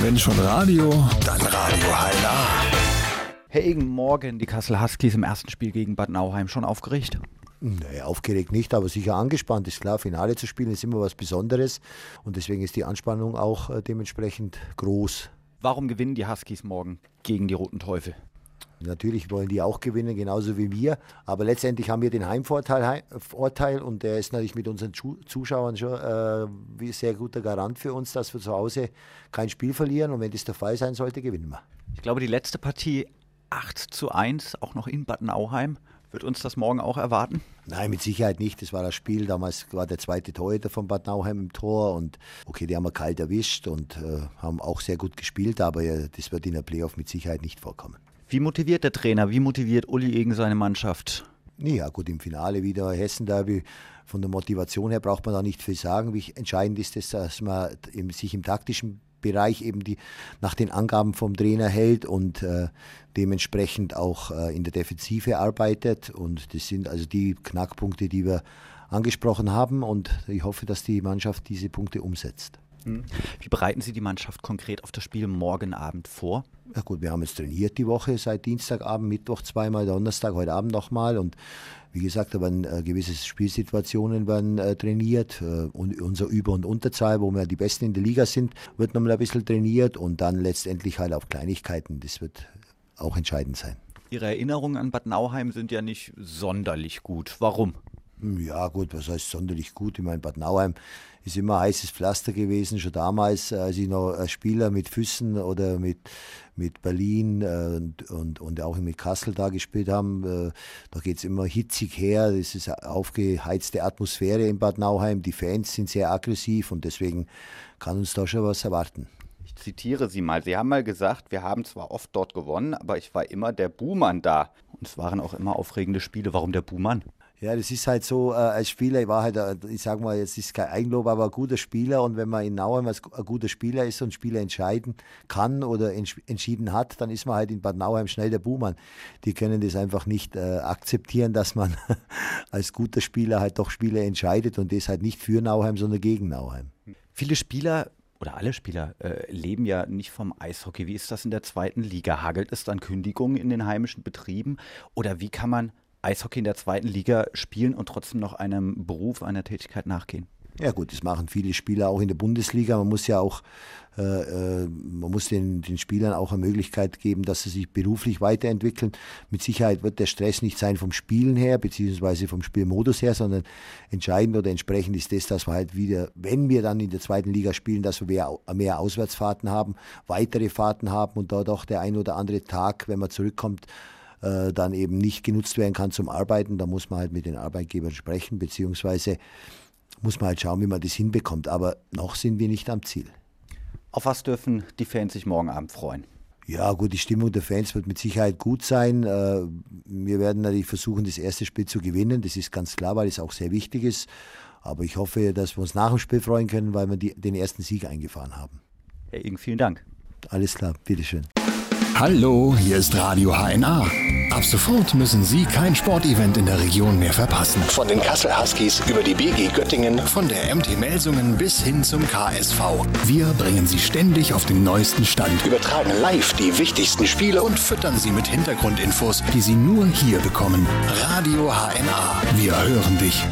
Wenn schon Radio, dann Radio HNA. Herr Egen, morgen die Kassel Huskies im ersten Spiel gegen Bad Nauheim. Schon aufgeregt? Nee, aufgeregt nicht, aber sicher angespannt. Ist klar, Finale zu spielen ist immer was Besonderes und deswegen ist die Anspannung auch äh, dementsprechend groß. Warum gewinnen die Huskies morgen gegen die Roten Teufel? Natürlich wollen die auch gewinnen, genauso wie wir. Aber letztendlich haben wir den Heimvorteil Vorteil, und der ist natürlich mit unseren Zuschauern schon äh, ein sehr guter Garant für uns, dass wir zu Hause kein Spiel verlieren. Und wenn das der Fall sein sollte, gewinnen wir. Ich glaube, die letzte Partie 8 zu 1, auch noch in Bad Nauheim. Wird uns das morgen auch erwarten? Nein, mit Sicherheit nicht. Das war das Spiel. Damals war der zweite Torhüter von Bad Nauheim im Tor. Und okay, die haben wir kalt erwischt und äh, haben auch sehr gut gespielt. Aber äh, das wird in der Playoff mit Sicherheit nicht vorkommen. Wie motiviert der Trainer? Wie motiviert Uli gegen seine Mannschaft? Ja, gut, im Finale wieder Hessen-Derby. Von der Motivation her braucht man da nicht viel sagen. Wie entscheidend ist es, dass man sich im taktischen Bereich eben die nach den Angaben vom Trainer hält und äh, dementsprechend auch äh, in der Defensive arbeitet. Und das sind also die Knackpunkte, die wir angesprochen haben. Und ich hoffe, dass die Mannschaft diese Punkte umsetzt. Hm. Wie bereiten Sie die Mannschaft konkret auf das Spiel morgen Abend vor? Ja gut, wir haben jetzt trainiert die Woche seit Dienstagabend, Mittwoch zweimal, Donnerstag, heute Abend nochmal. Und wie gesagt, da werden äh, gewisse Spielsituationen werden, äh, trainiert. Äh, und unser Über- und Unterzahl, wo wir die Besten in der Liga sind, wird nochmal ein bisschen trainiert und dann letztendlich halt auf Kleinigkeiten. Das wird auch entscheidend sein. Ihre Erinnerungen an Bad Nauheim sind ja nicht sonderlich gut. Warum? Ja, gut, was heißt sonderlich gut? Ich meine, Bad Nauheim ist immer heißes Pflaster gewesen, schon damals, als ich noch als Spieler mit Füssen oder mit, mit Berlin äh, und, und, und auch mit Kassel da gespielt haben. Äh, da geht es immer hitzig her, das ist eine aufgeheizte Atmosphäre in Bad Nauheim, die Fans sind sehr aggressiv und deswegen kann uns da schon was erwarten. Ich zitiere Sie mal. Sie haben mal gesagt, wir haben zwar oft dort gewonnen, aber ich war immer der Buhmann da. Und es waren auch immer aufregende Spiele. Warum der Buhmann? Ja, das ist halt so, äh, als Spieler, ich war halt, äh, ich sag mal, jetzt ist kein Eigenlob, aber ein guter Spieler und wenn man in Nauheim ein guter Spieler ist und Spieler entscheiden kann oder entschieden hat, dann ist man halt in Bad Nauheim schnell der Buhmann. Die können das einfach nicht äh, akzeptieren, dass man als guter Spieler halt doch Spieler entscheidet und das halt nicht für Nauheim, sondern gegen Nauheim. Viele Spieler oder alle Spieler äh, leben ja nicht vom Eishockey. Wie ist das in der zweiten Liga? Hagelt es dann Kündigungen in den heimischen Betrieben? Oder wie kann man Eishockey in der zweiten Liga spielen und trotzdem noch einem Beruf, einer Tätigkeit nachgehen? Ja gut, das machen viele Spieler auch in der Bundesliga. Man muss ja auch, äh, äh, man muss den, den Spielern auch eine Möglichkeit geben, dass sie sich beruflich weiterentwickeln. Mit Sicherheit wird der Stress nicht sein vom Spielen her, beziehungsweise vom Spielmodus her, sondern entscheidend oder entsprechend ist das, dass wir halt wieder, wenn wir dann in der zweiten Liga spielen, dass wir mehr, mehr Auswärtsfahrten haben, weitere Fahrten haben und dort auch der ein oder andere Tag, wenn man zurückkommt, äh, dann eben nicht genutzt werden kann zum Arbeiten. Da muss man halt mit den Arbeitgebern sprechen, beziehungsweise muss man halt schauen, wie man das hinbekommt. Aber noch sind wir nicht am Ziel. Auf was dürfen die Fans sich morgen Abend freuen? Ja, gut, die Stimmung der Fans wird mit Sicherheit gut sein. Äh, wir werden natürlich versuchen, das erste Spiel zu gewinnen. Das ist ganz klar, weil es auch sehr wichtig ist. Aber ich hoffe, dass wir uns nach dem Spiel freuen können, weil wir die, den ersten Sieg eingefahren haben. Herr Ing, vielen Dank. Alles klar, bitteschön. Hallo, hier ist Radio HNA. Ab sofort müssen Sie kein Sportevent in der Region mehr verpassen. Von den Kassel Huskies über die BG Göttingen, von der MT Melsungen bis hin zum KSV. Wir bringen Sie ständig auf den neuesten Stand. Übertragen live die wichtigsten Spiele und füttern Sie mit Hintergrundinfos, die Sie nur hier bekommen. Radio HNA. Wir hören dich.